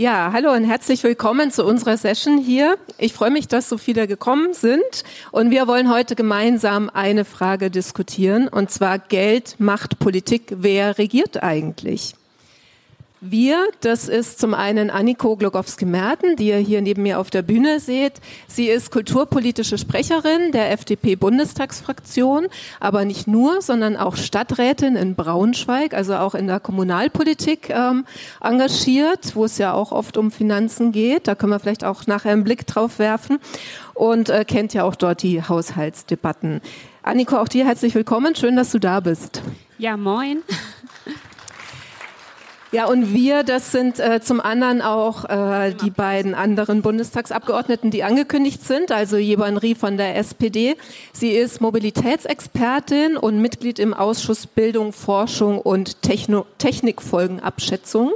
Ja, hallo und herzlich willkommen zu unserer Session hier. Ich freue mich, dass so viele gekommen sind und wir wollen heute gemeinsam eine Frage diskutieren und zwar Geld, Macht, Politik. Wer regiert eigentlich? Wir, das ist zum einen Anniko Glogowski-Merten, die ihr hier neben mir auf der Bühne seht. Sie ist kulturpolitische Sprecherin der FDP-Bundestagsfraktion, aber nicht nur, sondern auch Stadträtin in Braunschweig, also auch in der Kommunalpolitik ähm, engagiert, wo es ja auch oft um Finanzen geht. Da können wir vielleicht auch nachher einen Blick drauf werfen und äh, kennt ja auch dort die Haushaltsdebatten. Anniko, auch dir herzlich willkommen. Schön, dass du da bist. Ja, moin. Ja, und wir, das sind äh, zum anderen auch äh, die beiden anderen Bundestagsabgeordneten, die angekündigt sind, also Jeban Rie von der SPD. Sie ist Mobilitätsexpertin und Mitglied im Ausschuss Bildung, Forschung und Techno Technikfolgenabschätzung.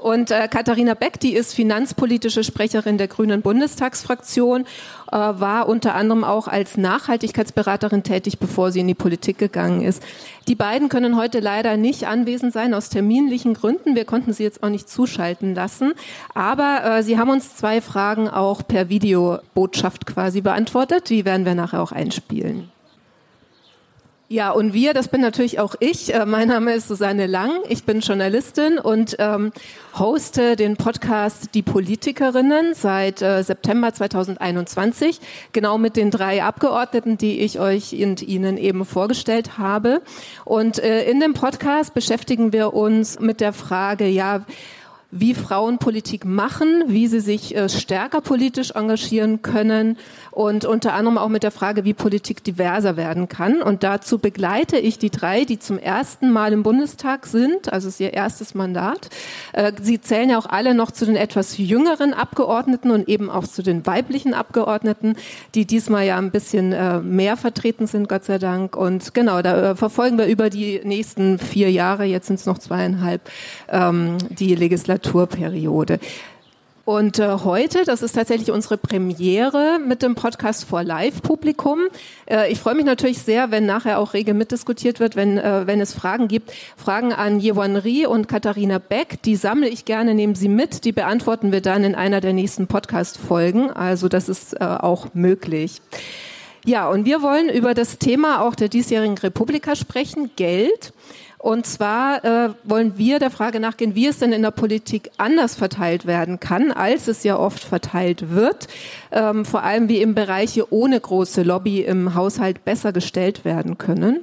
Und äh, Katharina Beck, die ist finanzpolitische Sprecherin der Grünen Bundestagsfraktion, äh, war unter anderem auch als Nachhaltigkeitsberaterin tätig, bevor sie in die Politik gegangen ist. Die beiden können heute leider nicht anwesend sein aus terminlichen Gründen. Wir konnten sie jetzt auch nicht zuschalten lassen. Aber äh, sie haben uns zwei Fragen auch per Videobotschaft quasi beantwortet. Die werden wir nachher auch einspielen. Ja, und wir, das bin natürlich auch ich. Äh, mein Name ist Susanne Lang. Ich bin Journalistin und ähm, hoste den Podcast Die Politikerinnen seit äh, September 2021, genau mit den drei Abgeordneten, die ich euch und Ihnen eben vorgestellt habe. Und äh, in dem Podcast beschäftigen wir uns mit der Frage, ja, wie Frauen Politik machen, wie sie sich äh, stärker politisch engagieren können und unter anderem auch mit der Frage, wie Politik diverser werden kann. Und dazu begleite ich die drei, die zum ersten Mal im Bundestag sind, also ist ihr erstes Mandat. Äh, sie zählen ja auch alle noch zu den etwas jüngeren Abgeordneten und eben auch zu den weiblichen Abgeordneten, die diesmal ja ein bisschen äh, mehr vertreten sind, Gott sei Dank. Und genau, da verfolgen wir über die nächsten vier Jahre, jetzt sind es noch zweieinhalb, ähm, die Legislatur Legislaturperiode. Und äh, heute, das ist tatsächlich unsere Premiere mit dem Podcast vor Live-Publikum. Äh, ich freue mich natürlich sehr, wenn nachher auch rege mitdiskutiert wird, wenn, äh, wenn es Fragen gibt. Fragen an Jewan Rie und Katharina Beck, die sammle ich gerne, nehmen Sie mit. Die beantworten wir dann in einer der nächsten Podcast-Folgen. Also das ist äh, auch möglich. Ja, und wir wollen über das Thema auch der diesjährigen Republika sprechen, Geld. Und zwar äh, wollen wir der Frage nachgehen, wie es denn in der Politik anders verteilt werden kann, als es ja oft verteilt wird. Ähm, vor allem wie im Bereiche ohne große Lobby im Haushalt besser gestellt werden können.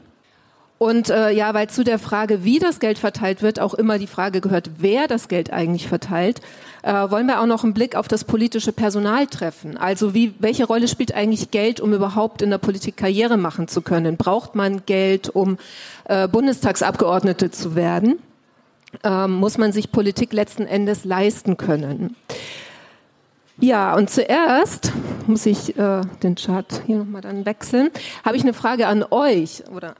Und äh, ja, weil zu der Frage, wie das Geld verteilt wird, auch immer die Frage gehört, wer das Geld eigentlich verteilt, äh, wollen wir auch noch einen Blick auf das politische Personal treffen. Also wie, welche Rolle spielt eigentlich Geld, um überhaupt in der Politik Karriere machen zu können? Braucht man Geld, um äh, Bundestagsabgeordnete zu werden? Ähm, muss man sich Politik letzten Endes leisten können? Ja, und zuerst muss ich äh, den Chart hier nochmal dann wechseln. Habe ich eine Frage an euch oder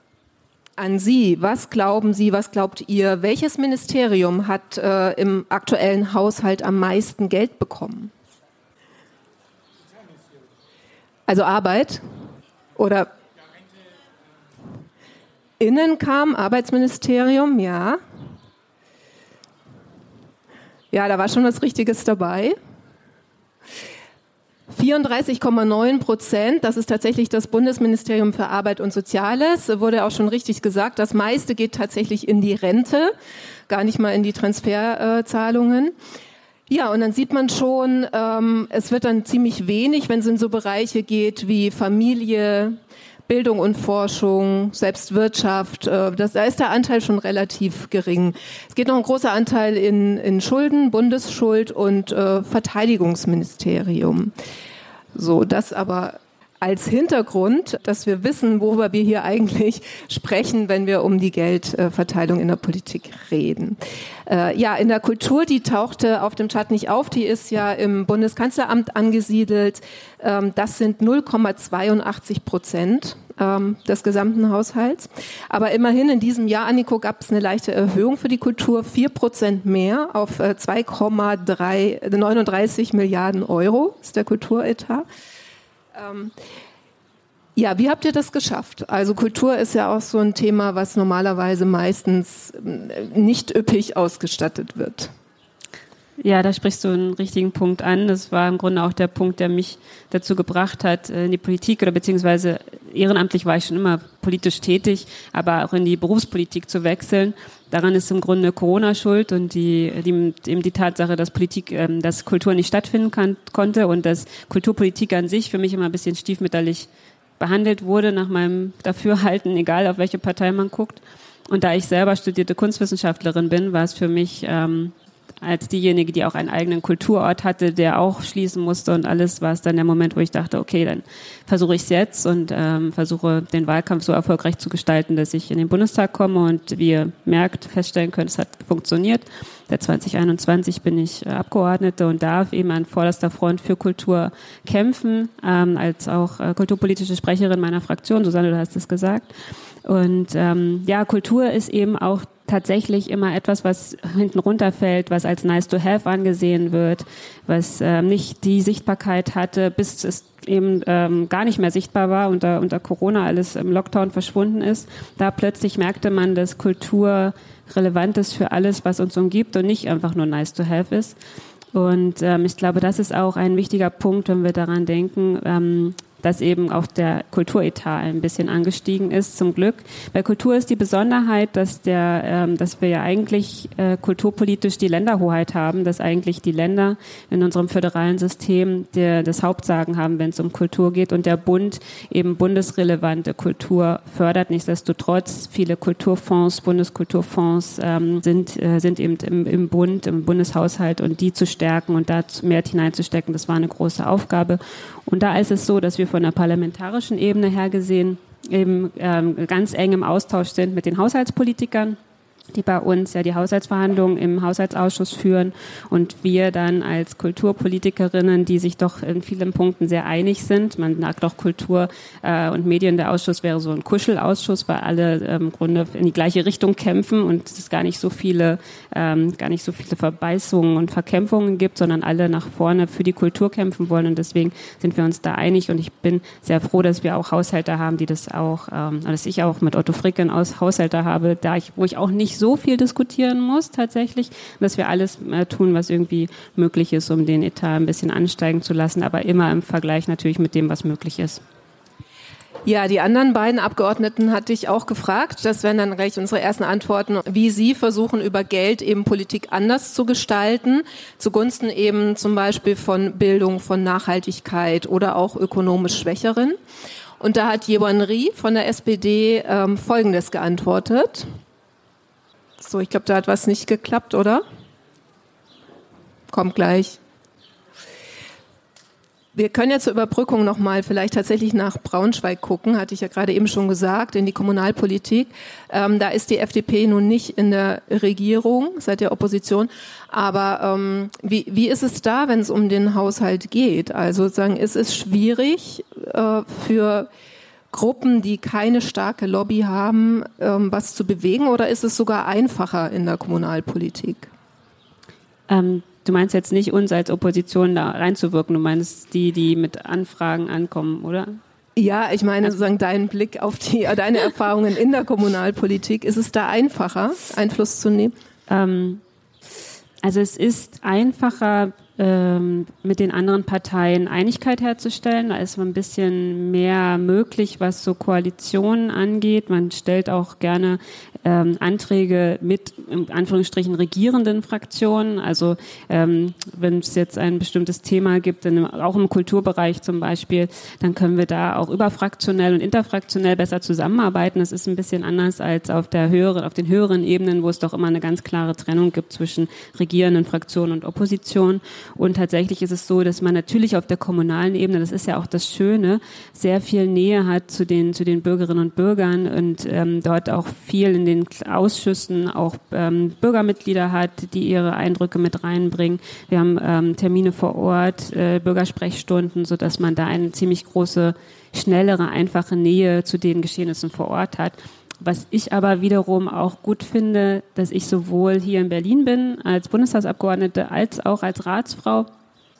an Sie. Was glauben Sie, was glaubt ihr, welches Ministerium hat äh, im aktuellen Haushalt am meisten Geld bekommen? Also Arbeit oder Innen kam Arbeitsministerium, ja. Ja, da war schon was Richtiges dabei. 34,9 Prozent, das ist tatsächlich das Bundesministerium für Arbeit und Soziales, wurde auch schon richtig gesagt. Das meiste geht tatsächlich in die Rente, gar nicht mal in die Transferzahlungen. Ja, und dann sieht man schon, ähm, es wird dann ziemlich wenig, wenn es in so Bereiche geht wie Familie, Bildung und Forschung, selbst Wirtschaft, äh, das, da ist der Anteil schon relativ gering. Es geht noch ein großer Anteil in, in Schulden, Bundesschuld und äh, Verteidigungsministerium. So, das aber als Hintergrund, dass wir wissen, worüber wir hier eigentlich sprechen, wenn wir um die Geldverteilung in der Politik reden. Äh, ja, in der Kultur, die tauchte auf dem Chart nicht auf, die ist ja im Bundeskanzleramt angesiedelt. Ähm, das sind 0,82 Prozent ähm, des gesamten Haushalts. Aber immerhin in diesem Jahr, Anniko, gab es eine leichte Erhöhung für die Kultur, vier Prozent mehr auf äh, 2,39 Milliarden Euro ist der Kulturetat. Ähm, ja, wie habt ihr das geschafft? Also Kultur ist ja auch so ein Thema, was normalerweise meistens äh, nicht üppig ausgestattet wird. Ja, da sprichst du einen richtigen Punkt an. Das war im Grunde auch der Punkt, der mich dazu gebracht hat, in die Politik oder beziehungsweise ehrenamtlich war ich schon immer politisch tätig, aber auch in die Berufspolitik zu wechseln. Daran ist im Grunde Corona schuld und die, die, eben die Tatsache, dass Politik, ähm, dass Kultur nicht stattfinden kann, konnte und dass Kulturpolitik an sich für mich immer ein bisschen stiefmütterlich behandelt wurde nach meinem Dafürhalten, egal auf welche Partei man guckt. Und da ich selber studierte Kunstwissenschaftlerin bin, war es für mich ähm, als diejenige, die auch einen eigenen Kulturort hatte, der auch schließen musste und alles, war es dann der Moment, wo ich dachte, okay, dann versuche ich es jetzt und ähm, versuche den Wahlkampf so erfolgreich zu gestalten, dass ich in den Bundestag komme und wie ihr merkt, feststellen könnt, es hat funktioniert. Seit 2021 bin ich äh, Abgeordnete und darf eben an vorderster Front für Kultur kämpfen, ähm, als auch äh, kulturpolitische Sprecherin meiner Fraktion. Susanne, du hast es gesagt. Und ähm, ja, Kultur ist eben auch tatsächlich immer etwas, was hinten runterfällt, was als nice to have angesehen wird, was äh, nicht die Sichtbarkeit hatte, bis es eben ähm, gar nicht mehr sichtbar war unter, unter Corona alles im Lockdown verschwunden ist. Da plötzlich merkte man, dass Kultur relevant ist für alles, was uns umgibt und nicht einfach nur nice to have ist. Und ähm, ich glaube, das ist auch ein wichtiger Punkt, wenn wir daran denken, ähm, dass eben auch der Kulturetat ein bisschen angestiegen ist, zum Glück. Bei Kultur ist die Besonderheit, dass, der, ähm, dass wir ja eigentlich äh, kulturpolitisch die Länderhoheit haben, dass eigentlich die Länder in unserem föderalen System der, das Hauptsagen haben, wenn es um Kultur geht und der Bund eben bundesrelevante Kultur fördert. Nichtsdestotrotz, viele Kulturfonds, Bundeskulturfonds ähm, sind, äh, sind eben im, im Bund, im Bundeshaushalt und die zu stärken und da mehr hineinzustecken, das war eine große Aufgabe. Und da ist es so, dass wir von der parlamentarischen Ebene her gesehen eben ähm, ganz eng im Austausch sind mit den Haushaltspolitikern die bei uns ja die Haushaltsverhandlungen im Haushaltsausschuss führen und wir dann als Kulturpolitikerinnen, die sich doch in vielen Punkten sehr einig sind, man sagt doch Kultur äh, und Medien, der Ausschuss wäre so ein Kuschelausschuss, weil alle ähm, im Grunde in die gleiche Richtung kämpfen und es gar nicht so viele, ähm, gar nicht so viele Verbeißungen und Verkämpfungen gibt, sondern alle nach vorne für die Kultur kämpfen wollen. Und deswegen sind wir uns da einig. Und ich bin sehr froh, dass wir auch Haushalte haben, die das auch, ähm, dass ich auch mit Otto Fricken aus Haushalte habe, da ich, wo ich auch nicht so viel diskutieren muss tatsächlich, dass wir alles äh, tun, was irgendwie möglich ist, um den Etat ein bisschen ansteigen zu lassen, aber immer im Vergleich natürlich mit dem, was möglich ist. Ja, die anderen beiden Abgeordneten hatte ich auch gefragt. Das wären dann gleich unsere ersten Antworten, wie sie versuchen, über Geld eben Politik anders zu gestalten, zugunsten eben zum Beispiel von Bildung, von Nachhaltigkeit oder auch ökonomisch Schwächeren. Und da hat Jewan Rie von der SPD ähm, Folgendes geantwortet. So, ich glaube, da hat was nicht geklappt, oder? Kommt gleich. Wir können ja zur Überbrückung nochmal vielleicht tatsächlich nach Braunschweig gucken, hatte ich ja gerade eben schon gesagt, in die Kommunalpolitik. Ähm, da ist die FDP nun nicht in der Regierung, seit der Opposition. Aber ähm, wie, wie ist es da, wenn es um den Haushalt geht? Also sozusagen, ist es schwierig äh, für Gruppen, die keine starke Lobby haben, ähm, was zu bewegen oder ist es sogar einfacher in der Kommunalpolitik? Ähm, du meinst jetzt nicht uns als Opposition da reinzuwirken, du meinst die, die mit Anfragen ankommen, oder? Ja, ich meine sozusagen deinen Blick auf die, deine Erfahrungen in der Kommunalpolitik. Ist es da einfacher, Einfluss zu nehmen? Ähm, also es ist einfacher, ähm, mit den anderen Parteien Einigkeit herzustellen. Da ist ein bisschen mehr möglich, was so Koalitionen angeht. Man stellt auch gerne ähm, Anträge mit, in Anführungsstrichen, regierenden Fraktionen. Also ähm, wenn es jetzt ein bestimmtes Thema gibt, in, auch im Kulturbereich zum Beispiel, dann können wir da auch überfraktionell und interfraktionell besser zusammenarbeiten. Das ist ein bisschen anders als auf der höheren, auf den höheren Ebenen, wo es doch immer eine ganz klare Trennung gibt zwischen regierenden Fraktionen und Opposition. Und tatsächlich ist es so, dass man natürlich auf der kommunalen Ebene, das ist ja auch das Schöne, sehr viel Nähe hat zu den, zu den Bürgerinnen und Bürgern und ähm, dort auch viel in den Ausschüssen auch ähm, Bürgermitglieder hat, die ihre Eindrücke mit reinbringen. Wir haben ähm, Termine vor Ort, äh, Bürgersprechstunden, so dass man da eine ziemlich große, schnellere, einfache Nähe zu den Geschehnissen vor Ort hat. Was ich aber wiederum auch gut finde, dass ich sowohl hier in Berlin bin als Bundestagsabgeordnete als auch als Ratsfrau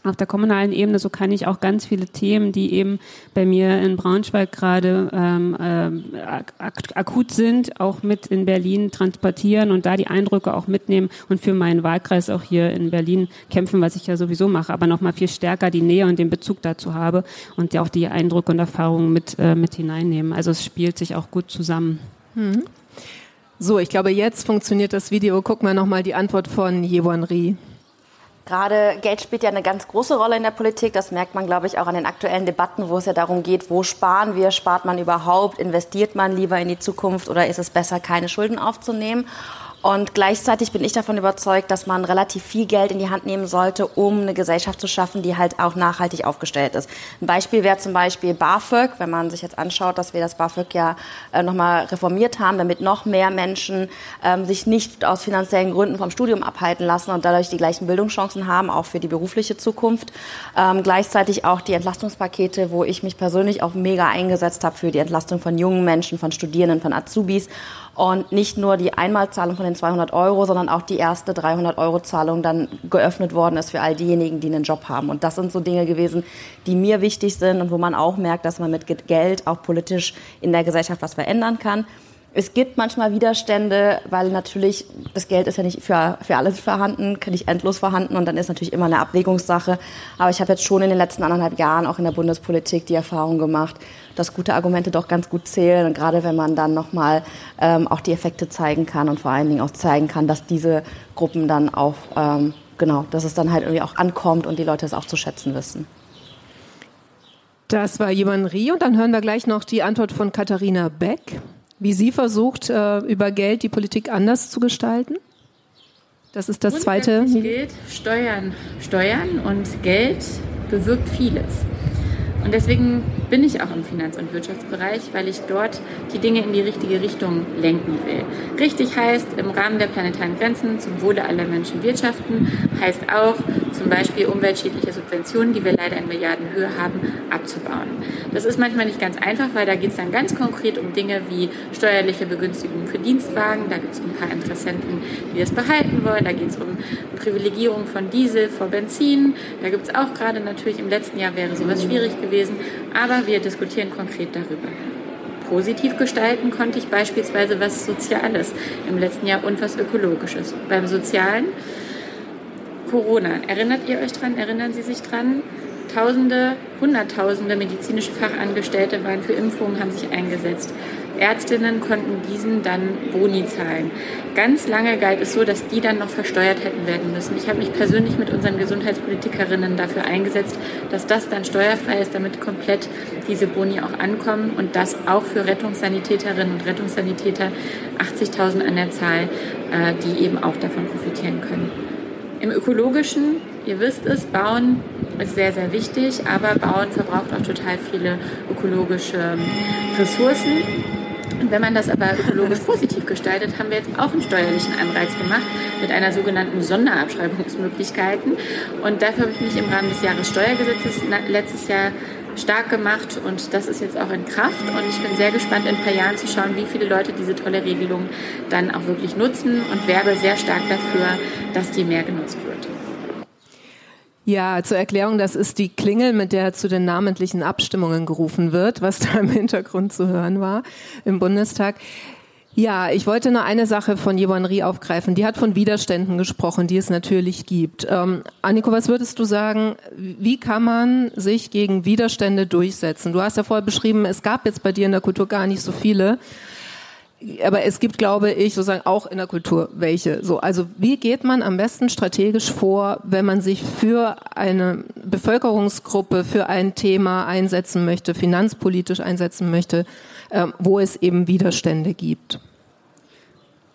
auf der kommunalen Ebene, so kann ich auch ganz viele Themen, die eben bei mir in Braunschweig gerade ähm, äh, ak akut sind, auch mit in Berlin transportieren und da die Eindrücke auch mitnehmen und für meinen Wahlkreis auch hier in Berlin kämpfen, was ich ja sowieso mache, aber nochmal viel stärker die Nähe und den Bezug dazu habe und ja auch die Eindrücke und Erfahrungen mit, äh, mit hineinnehmen. Also es spielt sich auch gut zusammen. Mhm. So, ich glaube, jetzt funktioniert das Video. Gucken wir nochmal die Antwort von Yewon Ri. Gerade Geld spielt ja eine ganz große Rolle in der Politik. Das merkt man, glaube ich, auch an den aktuellen Debatten, wo es ja darum geht, wo sparen wir, spart man überhaupt, investiert man lieber in die Zukunft oder ist es besser, keine Schulden aufzunehmen? Und gleichzeitig bin ich davon überzeugt, dass man relativ viel Geld in die Hand nehmen sollte, um eine Gesellschaft zu schaffen, die halt auch nachhaltig aufgestellt ist. Ein Beispiel wäre zum Beispiel BAföG, wenn man sich jetzt anschaut, dass wir das BAföG ja äh, nochmal reformiert haben, damit noch mehr Menschen ähm, sich nicht aus finanziellen Gründen vom Studium abhalten lassen und dadurch die gleichen Bildungschancen haben, auch für die berufliche Zukunft. Ähm, gleichzeitig auch die Entlastungspakete, wo ich mich persönlich auch mega eingesetzt habe für die Entlastung von jungen Menschen, von Studierenden, von Azubis und nicht nur die Einmalzahlung von den 200 Euro, sondern auch die erste 300 Euro Zahlung dann geöffnet worden ist für all diejenigen, die einen Job haben. Und das sind so Dinge gewesen, die mir wichtig sind und wo man auch merkt, dass man mit Geld auch politisch in der Gesellschaft was verändern kann. Es gibt manchmal Widerstände, weil natürlich das Geld ist ja nicht für, für alles vorhanden, nicht endlos vorhanden und dann ist natürlich immer eine Abwägungssache. Aber ich habe jetzt schon in den letzten anderthalb Jahren auch in der Bundespolitik die Erfahrung gemacht, dass gute Argumente doch ganz gut zählen und gerade wenn man dann nochmal ähm, auch die Effekte zeigen kann und vor allen Dingen auch zeigen kann, dass diese Gruppen dann auch, ähm, genau, dass es dann halt irgendwie auch ankommt und die Leute es auch zu schätzen wissen. Das war Jürgen Rie und dann hören wir gleich noch die Antwort von Katharina Beck wie sie versucht, äh, über Geld die Politik anders zu gestalten? Das ist das zweite. gilt, Steuern, Steuern und Geld bewirkt vieles. Und deswegen bin ich auch im Finanz- und Wirtschaftsbereich, weil ich dort die Dinge in die richtige Richtung lenken will. Richtig heißt, im Rahmen der planetaren Grenzen zum Wohle aller Menschen wirtschaften, heißt auch zum Beispiel umweltschädliche Subventionen, die wir leider in Milliardenhöhe haben, abzubauen. Das ist manchmal nicht ganz einfach, weil da geht es dann ganz konkret um Dinge wie steuerliche Begünstigungen für Dienstwagen. Da gibt es ein paar Interessenten, die das behalten wollen. Da geht es um Privilegierung von Diesel vor Benzin. Da gibt es auch gerade natürlich im letzten Jahr wäre sowas schwierig gewesen gewesen, aber wir diskutieren konkret darüber. Positiv gestalten konnte ich beispielsweise was Soziales im letzten Jahr und was Ökologisches. Beim Sozialen Corona. Erinnert ihr euch dran? Erinnern Sie sich dran? Tausende, Hunderttausende medizinische Fachangestellte waren für Impfungen, haben sich eingesetzt. Ärztinnen konnten diesen dann Boni zahlen. Ganz lange galt es so, dass die dann noch versteuert hätten werden müssen. Ich habe mich persönlich mit unseren Gesundheitspolitikerinnen dafür eingesetzt, dass das dann steuerfrei ist, damit komplett diese Boni auch ankommen und das auch für Rettungssanitäterinnen und Rettungssanitäter 80.000 an der Zahl, äh, die eben auch davon profitieren können. Im ökologischen, ihr wisst es, Bauen ist sehr, sehr wichtig, aber Bauen verbraucht auch total viele ökologische Ressourcen. Und wenn man das aber ökologisch positiv gestaltet, haben wir jetzt auch einen steuerlichen Anreiz gemacht mit einer sogenannten Sonderabschreibungsmöglichkeiten. Und dafür habe ich mich im Rahmen des Jahressteuergesetzes letztes Jahr stark gemacht und das ist jetzt auch in Kraft und ich bin sehr gespannt in ein paar Jahren zu schauen, wie viele Leute diese tolle Regelung dann auch wirklich nutzen und werbe sehr stark dafür, dass die mehr genutzt wird. Ja, zur Erklärung, das ist die Klingel, mit der zu den namentlichen Abstimmungen gerufen wird, was da im Hintergrund zu hören war im Bundestag. Ja, ich wollte nur eine Sache von Yvonne Rie aufgreifen. Die hat von Widerständen gesprochen, die es natürlich gibt. Ähm, Anniko, was würdest du sagen, wie kann man sich gegen Widerstände durchsetzen? Du hast ja vorher beschrieben, es gab jetzt bei dir in der Kultur gar nicht so viele aber es gibt, glaube ich, sozusagen auch in der Kultur welche. So, also wie geht man am besten strategisch vor, wenn man sich für eine Bevölkerungsgruppe, für ein Thema einsetzen möchte, finanzpolitisch einsetzen möchte, äh, wo es eben Widerstände gibt?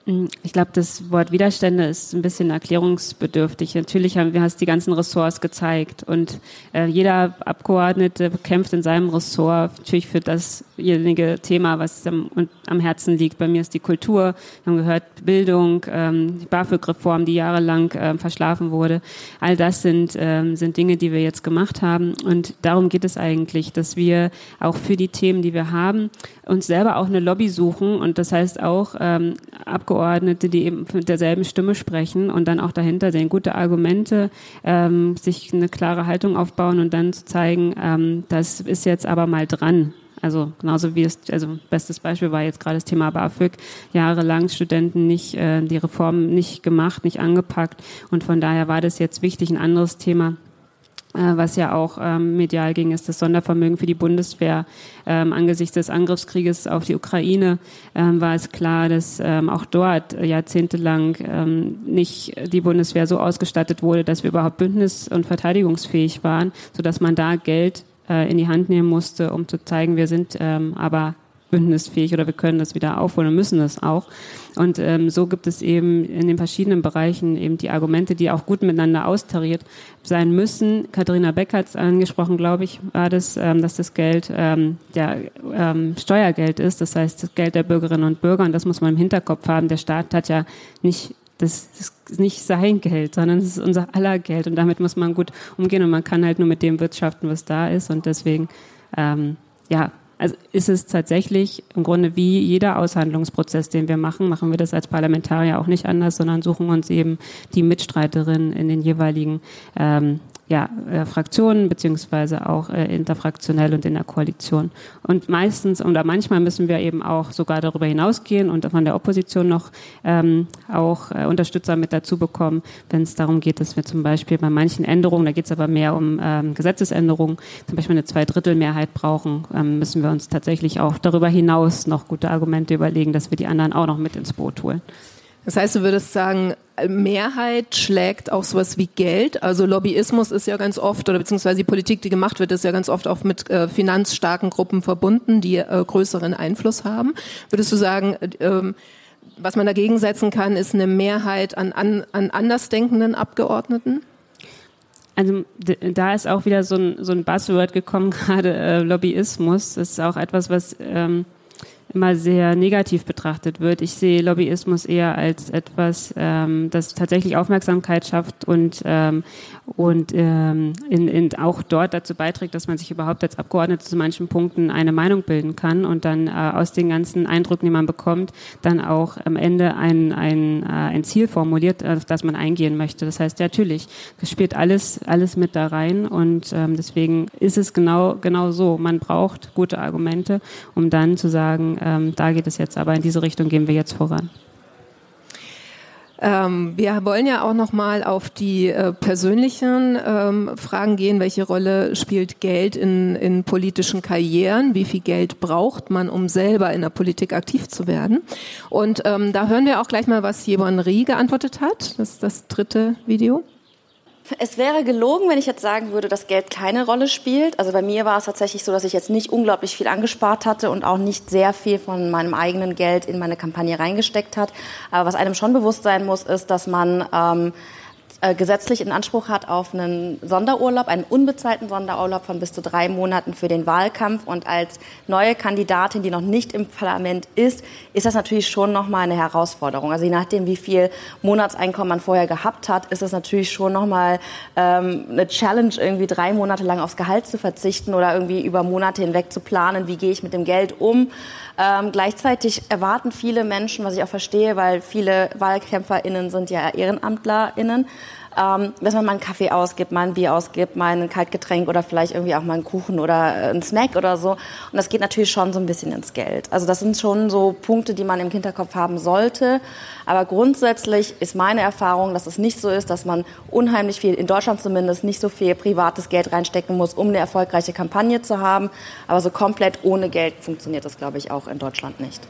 Mm, ich glaube, das Wort Widerstände ist ein bisschen erklärungsbedürftig. Natürlich haben wir hast die ganzen Ressorts gezeigt und äh, jeder Abgeordnete kämpft in seinem Ressort natürlich für dasjenige Thema, was am, am Herzen liegt. Bei mir ist die Kultur, wir haben gehört Bildung, ähm, die BAföG-Reform, die jahrelang äh, verschlafen wurde. All das sind ähm, sind Dinge, die wir jetzt gemacht haben und darum geht es eigentlich, dass wir auch für die Themen, die wir haben, uns selber auch eine Lobby suchen und das heißt auch ähm, Abgeordnete Abgeordnete, die eben mit derselben Stimme sprechen und dann auch dahinter sehen gute Argumente, ähm, sich eine klare Haltung aufbauen und dann zu zeigen, ähm, das ist jetzt aber mal dran. Also genauso wie es, also bestes Beispiel war jetzt gerade das Thema BAföG, jahrelang Studenten nicht, äh, die Reform nicht gemacht, nicht angepackt und von daher war das jetzt wichtig, ein anderes Thema was ja auch ähm, medial ging, ist das Sondervermögen für die Bundeswehr. Ähm, angesichts des Angriffskrieges auf die Ukraine ähm, war es klar, dass ähm, auch dort jahrzehntelang ähm, nicht die Bundeswehr so ausgestattet wurde, dass wir überhaupt bündnis- und verteidigungsfähig waren, sodass man da Geld äh, in die Hand nehmen musste, um zu zeigen, wir sind ähm, aber bündnisfähig oder wir können das wieder aufholen und müssen das auch. Und ähm, so gibt es eben in den verschiedenen Bereichen eben die Argumente, die auch gut miteinander austariert sein müssen. Katharina Beck hat es angesprochen, glaube ich, war das, ähm, dass das Geld ähm, ja, ähm, Steuergeld ist, das heißt das Geld der Bürgerinnen und Bürger und das muss man im Hinterkopf haben. Der Staat hat ja nicht das ist nicht sein Geld, sondern es ist unser aller Geld und damit muss man gut umgehen und man kann halt nur mit dem wirtschaften, was da ist und deswegen ähm, ja also ist es tatsächlich im Grunde wie jeder Aushandlungsprozess, den wir machen, machen wir das als Parlamentarier auch nicht anders, sondern suchen uns eben die Mitstreiterin in den jeweiligen ähm, ja, äh, Fraktionen beziehungsweise auch äh, interfraktionell und in der Koalition. Und meistens oder manchmal müssen wir eben auch sogar darüber hinausgehen und von der Opposition noch ähm, auch äh, Unterstützer mit dazu bekommen, wenn es darum geht, dass wir zum Beispiel bei manchen Änderungen, da geht es aber mehr um ähm, Gesetzesänderungen, zum Beispiel eine Zweidrittelmehrheit brauchen, ähm, müssen wir uns tatsächlich auch darüber hinaus noch gute Argumente überlegen, dass wir die anderen auch noch mit ins Boot holen. Das heißt, du würdest sagen, Mehrheit schlägt auch sowas wie Geld. Also Lobbyismus ist ja ganz oft, oder beziehungsweise die Politik, die gemacht wird, ist ja ganz oft auch mit äh, finanzstarken Gruppen verbunden, die äh, größeren Einfluss haben. Würdest du sagen, äh, was man dagegen setzen kann, ist eine Mehrheit an, an, an andersdenkenden Abgeordneten? Also da ist auch wieder so ein, so ein Buzzword gekommen, gerade äh, Lobbyismus. Das ist auch etwas, was ähm, immer sehr negativ betrachtet wird. Ich sehe Lobbyismus eher als etwas, ähm, das tatsächlich Aufmerksamkeit schafft und, ähm, und ähm, in, in auch dort dazu beiträgt, dass man sich überhaupt als Abgeordnete zu manchen Punkten eine Meinung bilden kann und dann äh, aus den ganzen Eindrücken, die man bekommt, dann auch am Ende ein, ein, äh, ein Ziel formuliert, auf das man eingehen möchte. Das heißt, natürlich, das spielt alles, alles mit da rein und ähm, deswegen ist es genau, genau so. Man braucht gute Argumente, um dann zu sagen, ähm, da geht es jetzt, aber in diese Richtung gehen wir jetzt voran. Ähm, wir wollen ja auch noch mal auf die äh, persönlichen ähm, Fragen gehen. Welche Rolle spielt Geld in, in politischen Karrieren? Wie viel Geld braucht man, um selber in der Politik aktiv zu werden? Und ähm, da hören wir auch gleich mal, was Jebon Rie geantwortet hat. Das ist das dritte Video. Es wäre gelogen, wenn ich jetzt sagen würde, dass Geld keine Rolle spielt. Also bei mir war es tatsächlich so, dass ich jetzt nicht unglaublich viel angespart hatte und auch nicht sehr viel von meinem eigenen Geld in meine Kampagne reingesteckt hat. Aber was einem schon bewusst sein muss, ist, dass man ähm, äh, gesetzlich in Anspruch hat auf einen Sonderurlaub, einen unbezahlten Sonderurlaub von bis zu drei Monaten für den Wahlkampf. Und als neue Kandidatin, die noch nicht im Parlament ist, ist das natürlich schon nochmal eine Herausforderung. Also je nachdem, wie viel Monatseinkommen man vorher gehabt hat, ist es natürlich schon nochmal ähm, eine Challenge, irgendwie drei Monate lang aufs Gehalt zu verzichten oder irgendwie über Monate hinweg zu planen, wie gehe ich mit dem Geld um. Ähm, gleichzeitig erwarten viele Menschen, was ich auch verstehe, weil viele WahlkämpferInnen sind ja EhrenamtlerInnen, ähm, dass man mal einen Kaffee ausgibt, mal ein Bier ausgibt, mal ein Kaltgetränk oder vielleicht irgendwie auch mal einen Kuchen oder äh, einen Snack oder so. Und das geht natürlich schon so ein bisschen ins Geld. Also das sind schon so Punkte, die man im Hinterkopf haben sollte. Aber grundsätzlich ist meine Erfahrung, dass es nicht so ist, dass man unheimlich viel, in Deutschland zumindest, nicht so viel privates Geld reinstecken muss, um eine erfolgreiche Kampagne zu haben. Aber so komplett ohne Geld funktioniert das, glaube ich, auch in Deutschland nicht.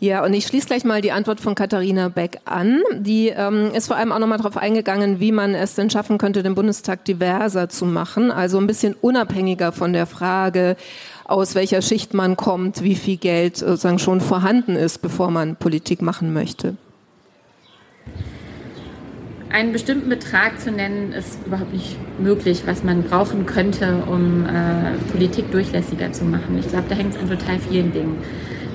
Ja, und ich schließe gleich mal die Antwort von Katharina Beck an. Die ähm, ist vor allem auch nochmal darauf eingegangen, wie man es denn schaffen könnte, den Bundestag diverser zu machen. Also ein bisschen unabhängiger von der Frage, aus welcher Schicht man kommt, wie viel Geld sozusagen schon vorhanden ist, bevor man Politik machen möchte. Einen bestimmten Betrag zu nennen, ist überhaupt nicht möglich, was man brauchen könnte, um äh, Politik durchlässiger zu machen. Ich glaube, da hängt es an total vielen Dingen.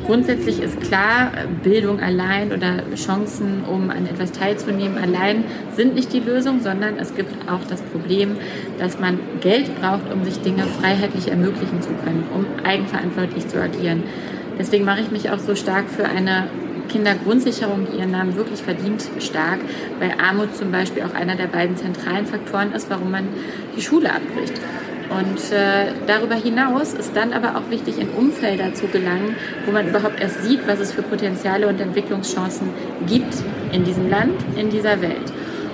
Grundsätzlich ist klar, Bildung allein oder Chancen, um an etwas teilzunehmen, allein sind nicht die Lösung, sondern es gibt auch das Problem, dass man Geld braucht, um sich Dinge freiheitlich ermöglichen zu können, um eigenverantwortlich zu agieren. Deswegen mache ich mich auch so stark für eine Kindergrundsicherung, die ihren Namen wirklich verdient, stark, weil Armut zum Beispiel auch einer der beiden zentralen Faktoren ist, warum man die Schule abbricht. Und äh, darüber hinaus ist dann aber auch wichtig, in Umfelder zu gelangen, wo man überhaupt erst sieht, was es für Potenziale und Entwicklungschancen gibt in diesem Land, in dieser Welt.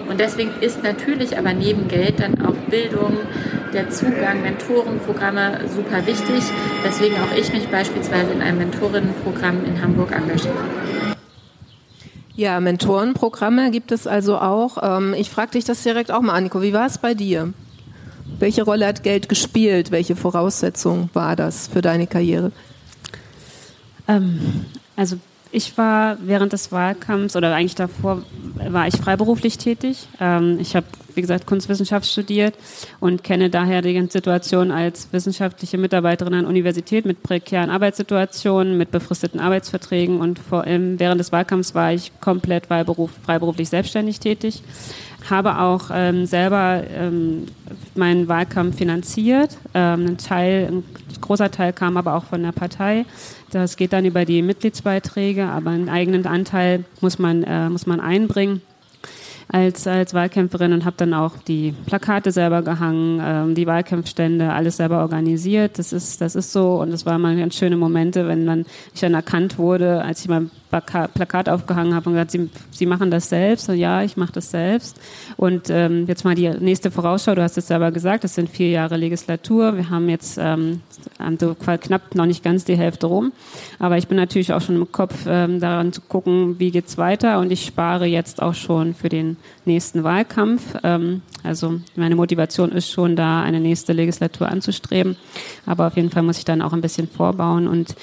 Und deswegen ist natürlich aber neben Geld dann auch Bildung, der Zugang, Mentorenprogramme super wichtig, weswegen auch ich mich beispielsweise in einem Mentorinnenprogramm in Hamburg engagiere. Ja, Mentorenprogramme gibt es also auch. Ähm, ich frage dich das direkt auch mal, Anniko. Wie war es bei dir? Welche Rolle hat Geld gespielt? Welche Voraussetzung war das für deine Karriere? Ähm, also ich war während des Wahlkampfs oder eigentlich davor war ich freiberuflich tätig. Ähm, ich habe, wie gesagt, Kunstwissenschaft studiert und kenne daher die ganze Situation als wissenschaftliche Mitarbeiterin an Universität mit prekären Arbeitssituationen, mit befristeten Arbeitsverträgen und vor allem während des Wahlkampfs war ich komplett freiberuflich selbstständig tätig. Habe auch ähm, selber ähm, meinen Wahlkampf finanziert. Ähm, ein Teil, ein großer Teil kam aber auch von der Partei. Das geht dann über die Mitgliedsbeiträge, aber einen eigenen Anteil muss man, äh, muss man einbringen als, als Wahlkämpferin und habe dann auch die Plakate selber gehangen, ähm, die Wahlkampfstände, alles selber organisiert. Das ist, das ist so und es waren mal ganz schöne Momente, wenn dann ich dann erkannt wurde, als ich mein Plakat aufgehangen habe und gesagt, Sie, Sie machen das selbst. Und ja, ich mache das selbst. Und ähm, jetzt mal die nächste Vorausschau. Du hast es selber gesagt, es sind vier Jahre Legislatur. Wir haben jetzt ähm, knapp noch nicht ganz die Hälfte rum. Aber ich bin natürlich auch schon im Kopf ähm, daran zu gucken, wie geht's weiter. Und ich spare jetzt auch schon für den nächsten Wahlkampf. Ähm, also meine Motivation ist schon da, eine nächste Legislatur anzustreben. Aber auf jeden Fall muss ich dann auch ein bisschen vorbauen und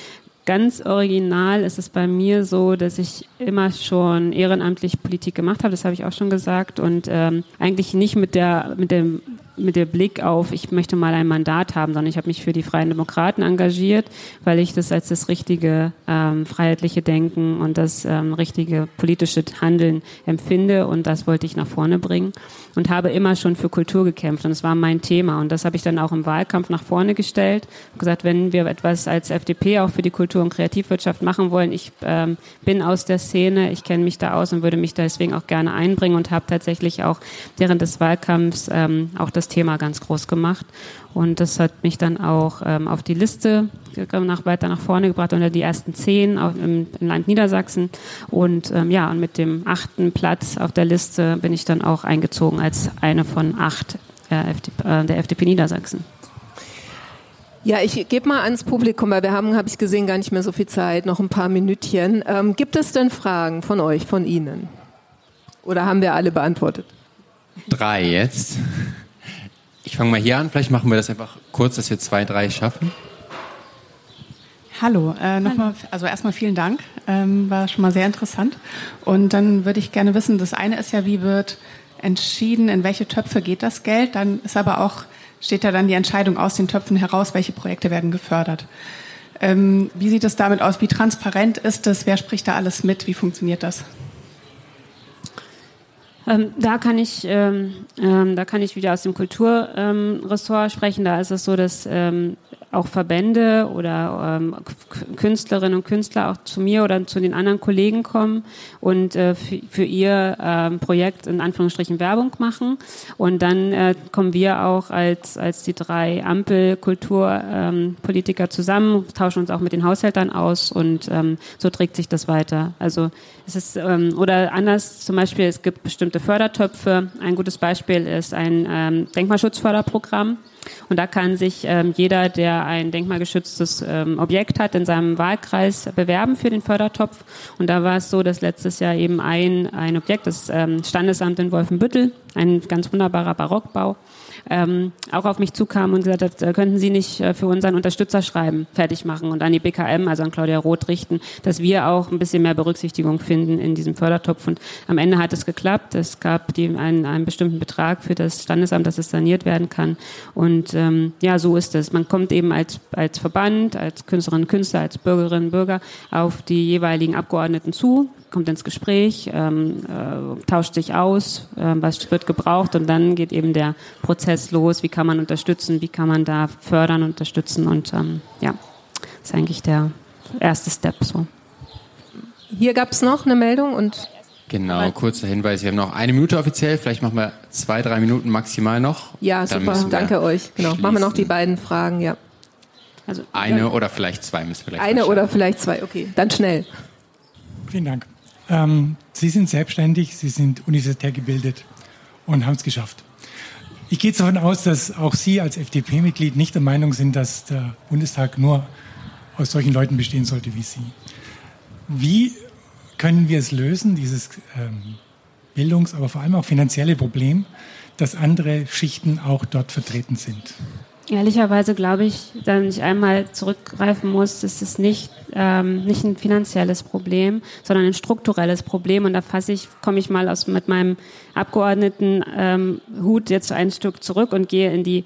Ganz original ist es bei mir so, dass ich immer schon ehrenamtlich Politik gemacht habe, das habe ich auch schon gesagt, und ähm, eigentlich nicht mit der, mit dem mit dem Blick auf, ich möchte mal ein Mandat haben, sondern ich habe mich für die Freien Demokraten engagiert, weil ich das als das richtige ähm, freiheitliche Denken und das ähm, richtige politische Handeln empfinde und das wollte ich nach vorne bringen und habe immer schon für Kultur gekämpft und das war mein Thema und das habe ich dann auch im Wahlkampf nach vorne gestellt, gesagt, wenn wir etwas als FDP auch für die Kultur- und Kreativwirtschaft machen wollen, ich ähm, bin aus der Szene, ich kenne mich da aus und würde mich deswegen auch gerne einbringen und habe tatsächlich auch während des Wahlkampfs ähm, auch das das Thema ganz groß gemacht. Und das hat mich dann auch ähm, auf die Liste nach, weiter nach vorne gebracht, unter die ersten zehn im, im, Land Niedersachsen. Und ähm, ja, und mit dem achten Platz auf der Liste bin ich dann auch eingezogen als eine von acht äh, FDP, äh, der FDP Niedersachsen. Ja, ich gebe mal ans Publikum, weil wir haben, habe ich gesehen, gar nicht mehr so viel Zeit, noch ein paar Minütchen. Ähm, gibt es denn Fragen von euch, von Ihnen? Oder haben wir alle beantwortet? Drei jetzt. Ich fange mal hier an, vielleicht machen wir das einfach kurz, dass wir zwei, drei schaffen. Hallo, äh, nochmal, also erstmal vielen Dank, ähm, war schon mal sehr interessant. Und dann würde ich gerne wissen, das eine ist ja, wie wird entschieden, in welche Töpfe geht das Geld, dann ist aber auch, steht da dann die Entscheidung aus den Töpfen heraus, welche Projekte werden gefördert. Ähm, wie sieht es damit aus, wie transparent ist das, wer spricht da alles mit, wie funktioniert das? Ähm, da kann ich, ähm, ähm, da kann ich wieder aus dem Kulturressort sprechen. Da ist es so, dass ähm, auch Verbände oder ähm, Künstlerinnen und Künstler auch zu mir oder zu den anderen Kollegen kommen und äh, für, ihr ähm, Projekt in Anführungsstrichen Werbung machen. Und dann äh, kommen wir auch als, als die drei Ampel-Kulturpolitiker ähm, zusammen, tauschen uns auch mit den Haushältern aus und ähm, so trägt sich das weiter. Also es ist, ähm, oder anders zum Beispiel, es gibt bestimmte Fördertöpfe. Ein gutes Beispiel ist ein ähm, Denkmalschutzförderprogramm. Und da kann sich ähm, jeder, der ein denkmalgeschütztes ähm, Objekt hat, in seinem Wahlkreis bewerben für den Fördertopf. Und da war es so, dass letztes Jahr eben ein, ein Objekt, das ähm, Standesamt in Wolfenbüttel, ein ganz wunderbarer Barockbau, ähm, auch auf mich zukam und gesagt hat, äh, könnten Sie nicht äh, für unseren Unterstützerschreiben fertig machen und an die BKM, also an Claudia Roth richten, dass wir auch ein bisschen mehr Berücksichtigung finden in diesem Fördertopf. Und am Ende hat es geklappt. Es gab die, einen, einen bestimmten Betrag für das Standesamt, dass es saniert werden kann. Und ähm, ja, so ist es. Man kommt eben als, als Verband, als Künstlerinnen und Künstler, als Bürgerinnen und Bürger auf die jeweiligen Abgeordneten zu, kommt ins Gespräch, ähm, äh, tauscht sich aus, äh, was wird gebraucht und dann geht eben der Prozess los, wie kann man unterstützen, wie kann man da fördern, unterstützen und ähm, ja, ist eigentlich der erste Step so. hier gab es noch eine Meldung und Genau, kurzer Hinweis. Wir haben noch eine Minute offiziell. Vielleicht machen wir zwei, drei Minuten maximal noch. Ja, Dann super. Danke euch. Genau. Schließen. Machen wir noch die beiden Fragen, ja. Also eine ja. oder vielleicht zwei müssen vielleicht. Eine oder vielleicht zwei, okay. Dann schnell. Vielen Dank. Ähm, Sie sind selbstständig, Sie sind universitär gebildet und haben es geschafft. Ich gehe davon aus, dass auch Sie als FDP-Mitglied nicht der Meinung sind, dass der Bundestag nur aus solchen Leuten bestehen sollte wie Sie. Wie können wir es lösen, dieses ähm, Bildungs-, aber vor allem auch finanzielle Problem, dass andere Schichten auch dort vertreten sind? Ehrlicherweise glaube ich, dass ich einmal zurückgreifen muss, das ist nicht, ähm, nicht ein finanzielles Problem, sondern ein strukturelles Problem. Und da fasse ich, komme ich mal aus, mit meinem Abgeordneten ähm, Hut jetzt ein Stück zurück und gehe in die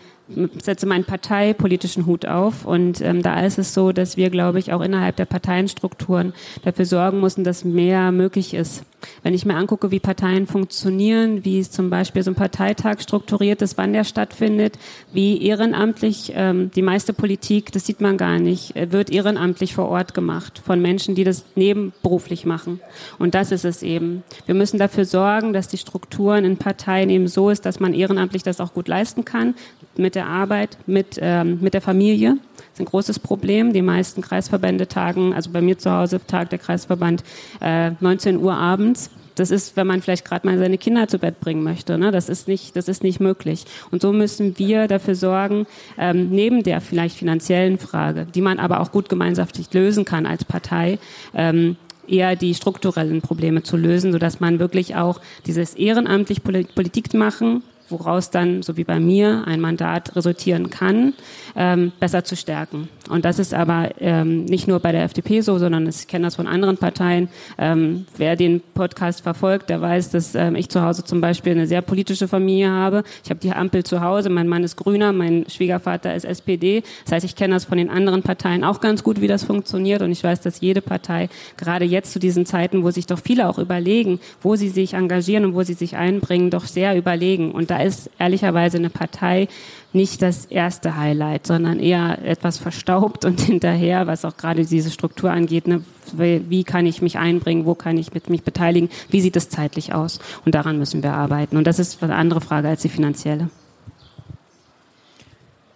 setze meinen parteipolitischen Hut auf. Und ähm, da ist es so, dass wir, glaube ich, auch innerhalb der Parteienstrukturen dafür sorgen müssen, dass mehr möglich ist. Wenn ich mir angucke, wie Parteien funktionieren, wie zum Beispiel so ein Parteitag strukturiert ist, wann der stattfindet, wie ehrenamtlich ähm, die meiste Politik, das sieht man gar nicht, äh, wird ehrenamtlich vor Ort gemacht von Menschen, die das nebenberuflich machen. Und das ist es eben. Wir müssen dafür sorgen, dass die Strukturen in Parteien eben so ist, dass man ehrenamtlich das auch gut leisten kann, mit der Arbeit, mit, ähm, mit der Familie. Das ist ein großes Problem. Die meisten Kreisverbände tagen, also bei mir zu Hause tagt der Kreisverband äh, 19 Uhr abends. Das ist, wenn man vielleicht gerade mal seine Kinder zu Bett bringen möchte. Ne? Das ist nicht, das ist nicht möglich. Und so müssen wir dafür sorgen, ähm, neben der vielleicht finanziellen Frage, die man aber auch gut gemeinschaftlich lösen kann als Partei, ähm, eher die strukturellen Probleme zu lösen, sodass man wirklich auch dieses ehrenamtlich Politik machen woraus dann, so wie bei mir, ein Mandat resultieren kann, ähm, besser zu stärken. Und das ist aber ähm, nicht nur bei der FDP so, sondern ich kenne das von anderen Parteien. Ähm, wer den Podcast verfolgt, der weiß, dass ähm, ich zu Hause zum Beispiel eine sehr politische Familie habe. Ich habe die Ampel zu Hause, mein Mann ist Grüner, mein Schwiegervater ist SPD. Das heißt, ich kenne das von den anderen Parteien auch ganz gut, wie das funktioniert. Und ich weiß, dass jede Partei gerade jetzt zu diesen Zeiten, wo sich doch viele auch überlegen, wo sie sich engagieren und wo sie sich einbringen, doch sehr überlegen. Und da ist ehrlicherweise eine Partei nicht das erste Highlight, sondern eher etwas verstaubt und hinterher, was auch gerade diese Struktur angeht. Ne? Wie kann ich mich einbringen? Wo kann ich mit mich beteiligen? Wie sieht es zeitlich aus? Und daran müssen wir arbeiten. Und das ist eine andere Frage als die finanzielle.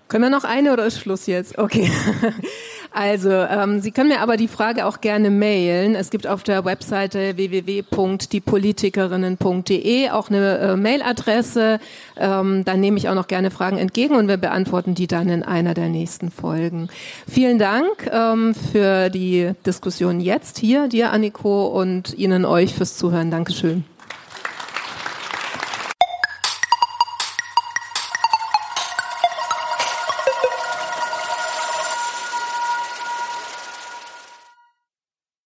Können wir noch eine oder ist Schluss jetzt? Okay. Also, ähm, Sie können mir aber die Frage auch gerne mailen. Es gibt auf der Webseite www.diepolitikerinnen.de auch eine äh, Mailadresse. Ähm, dann nehme ich auch noch gerne Fragen entgegen und wir beantworten die dann in einer der nächsten Folgen. Vielen Dank ähm, für die Diskussion jetzt hier, dir Anniko und Ihnen euch fürs Zuhören. Dankeschön.